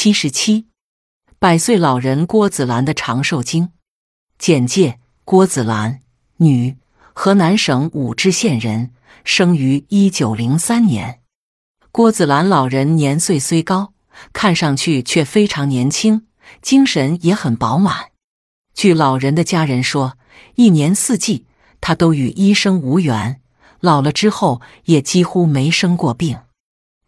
七十七，百岁老人郭子兰的长寿经简介：郭子兰，女，河南省武陟县人，生于一九零三年。郭子兰老人年岁虽高，看上去却非常年轻，精神也很饱满。据老人的家人说，一年四季他都与医生无缘，老了之后也几乎没生过病。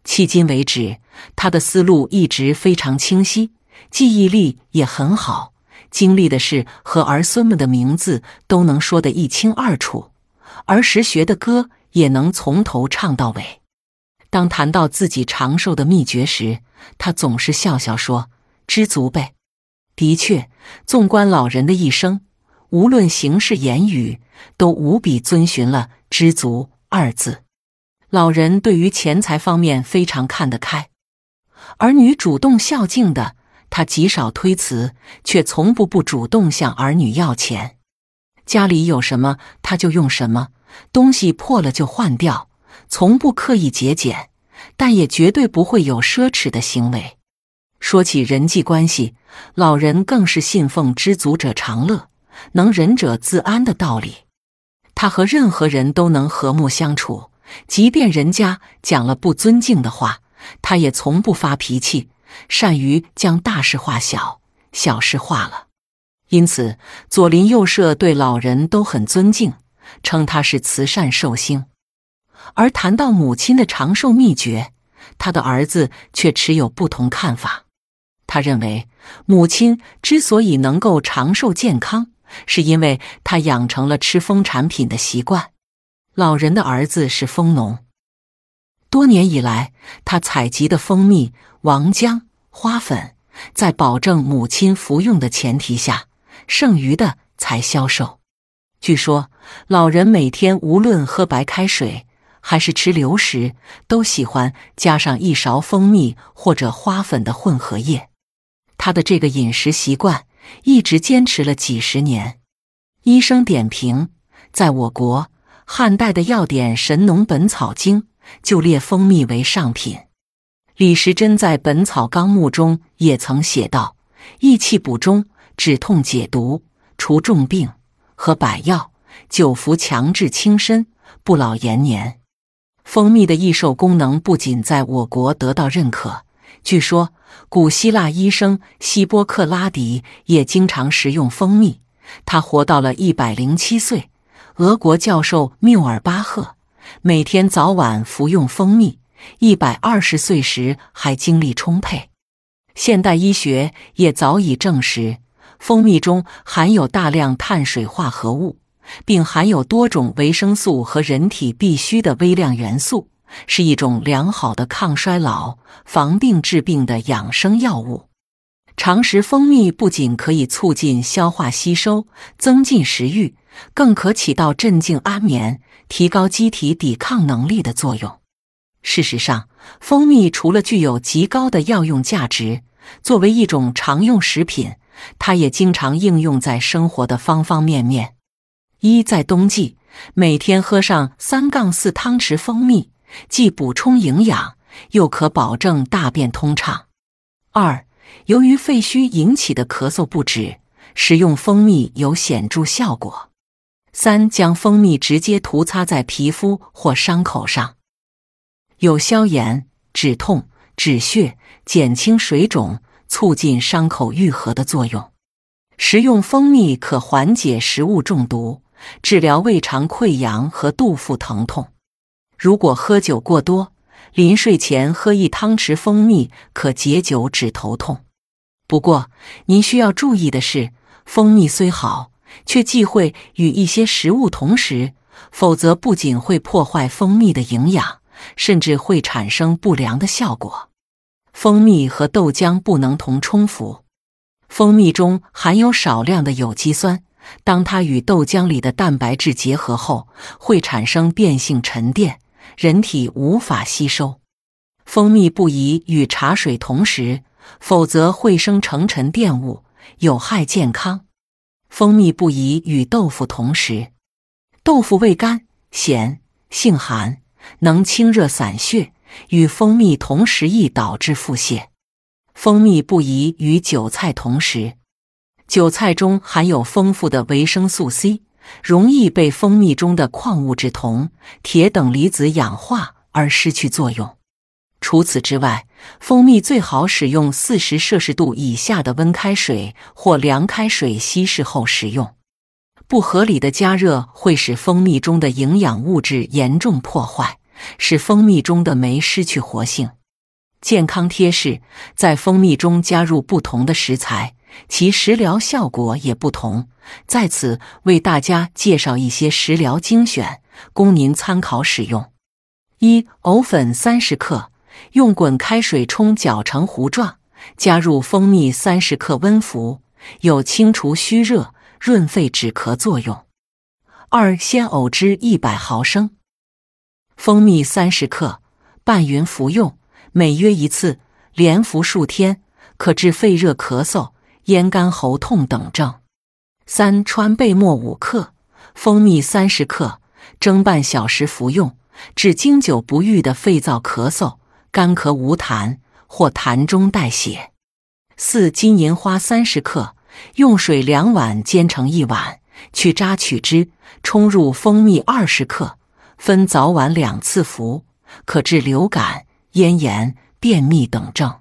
迄今为止，他的思路一直非常清晰，记忆力也很好，经历的事和儿孙们的名字都能说得一清二楚，儿时学的歌也能从头唱到尾。当谈到自己长寿的秘诀时，他总是笑笑说：“知足呗。”的确，纵观老人的一生，无论行事言语，都无比遵循了“知足”二字。老人对于钱财方面非常看得开，儿女主动孝敬的，他极少推辞，却从不不主动向儿女要钱。家里有什么他就用什么，东西破了就换掉，从不刻意节俭，但也绝对不会有奢侈的行为。说起人际关系，老人更是信奉“知足者常乐，能忍者自安”的道理。他和任何人都能和睦相处。即便人家讲了不尊敬的话，他也从不发脾气，善于将大事化小，小事化了。因此，左邻右舍对老人都很尊敬，称他是慈善寿星。而谈到母亲的长寿秘诀，他的儿子却持有不同看法。他认为，母亲之所以能够长寿健康，是因为她养成了吃蜂产品的习惯。老人的儿子是蜂农，多年以来，他采集的蜂蜜、王浆、花粉，在保证母亲服用的前提下，剩余的才销售。据说，老人每天无论喝白开水还是吃流食，都喜欢加上一勺蜂蜜或者花粉的混合液。他的这个饮食习惯一直坚持了几十年。医生点评：在我国。汉代的药典《神农本草经》就列蜂蜜为上品。李时珍在《本草纲目》中也曾写道：“益气补中，止痛解毒，除重病，和百药，久服强志轻身，不老延年。”蜂蜜的益寿功能不仅在我国得到认可，据说古希腊医生希波克拉底也经常食用蜂蜜，他活到了一百零七岁。俄国教授缪尔巴赫每天早晚服用蜂蜜，一百二十岁时还精力充沛。现代医学也早已证实，蜂蜜中含有大量碳水化合物，并含有多种维生素和人体必需的微量元素，是一种良好的抗衰老、防病治病的养生药物。常食蜂蜜不仅可以促进消化吸收，增进食欲。更可起到镇静安眠、提高机体抵抗能力的作用。事实上，蜂蜜除了具有极高的药用价值，作为一种常用食品，它也经常应用在生活的方方面面。一，在冬季，每天喝上三杠四汤匙蜂蜜，既补充营养，又可保证大便通畅。二，由于肺虚引起的咳嗽不止，食用蜂蜜有显著效果。三将蜂蜜直接涂擦在皮肤或伤口上，有消炎、止痛、止血、减轻水肿、促进伤口愈合的作用。食用蜂蜜可缓解食物中毒，治疗胃肠溃疡和肚腹疼痛。如果喝酒过多，临睡前喝一汤匙蜂蜜可解酒止头痛。不过，您需要注意的是，蜂蜜虽好。却忌讳与一些食物同食，否则不仅会破坏蜂蜜的营养，甚至会产生不良的效果。蜂蜜和豆浆不能同冲服。蜂蜜中含有少量的有机酸，当它与豆浆里的蛋白质结合后，会产生变性沉淀，人体无法吸收。蜂蜜不宜与茶水同食，否则会生成沉淀物，有害健康。蜂蜜不宜与豆腐同食，豆腐味甘咸，性寒，能清热散血，与蜂蜜同食易导致腹泻。蜂蜜不宜与韭菜同食。韭菜中含有丰富的维生素 C，容易被蜂蜜中的矿物质铜、铁等离子氧化而失去作用。除此之外，蜂蜜最好使用四十摄氏度以下的温开水或凉开水稀释后食用。不合理的加热会使蜂蜜中的营养物质严重破坏，使蜂蜜中的酶失去活性。健康贴士：在蜂蜜中加入不同的食材。其食疗效果也不同，在此为大家介绍一些食疗精选，供您参考使用。一、藕粉三十克，用滚开水冲搅成糊状，加入蜂蜜三十克温服，有清除虚热、润肺止咳作用。二、鲜藕汁一百毫升，蜂蜜三十克，拌匀服用，每约一次，连服数天，可治肺热咳嗽。咽干喉痛等症。三川贝末五克，蜂蜜三十克，蒸半小时服用，治经久不愈的肺燥咳嗽、干咳无痰或痰中带血。四金银花三十克，用水两碗煎成一碗，去渣取汁，冲入蜂蜜二十克，分早晚两次服，可治流感、咽炎、便秘等症。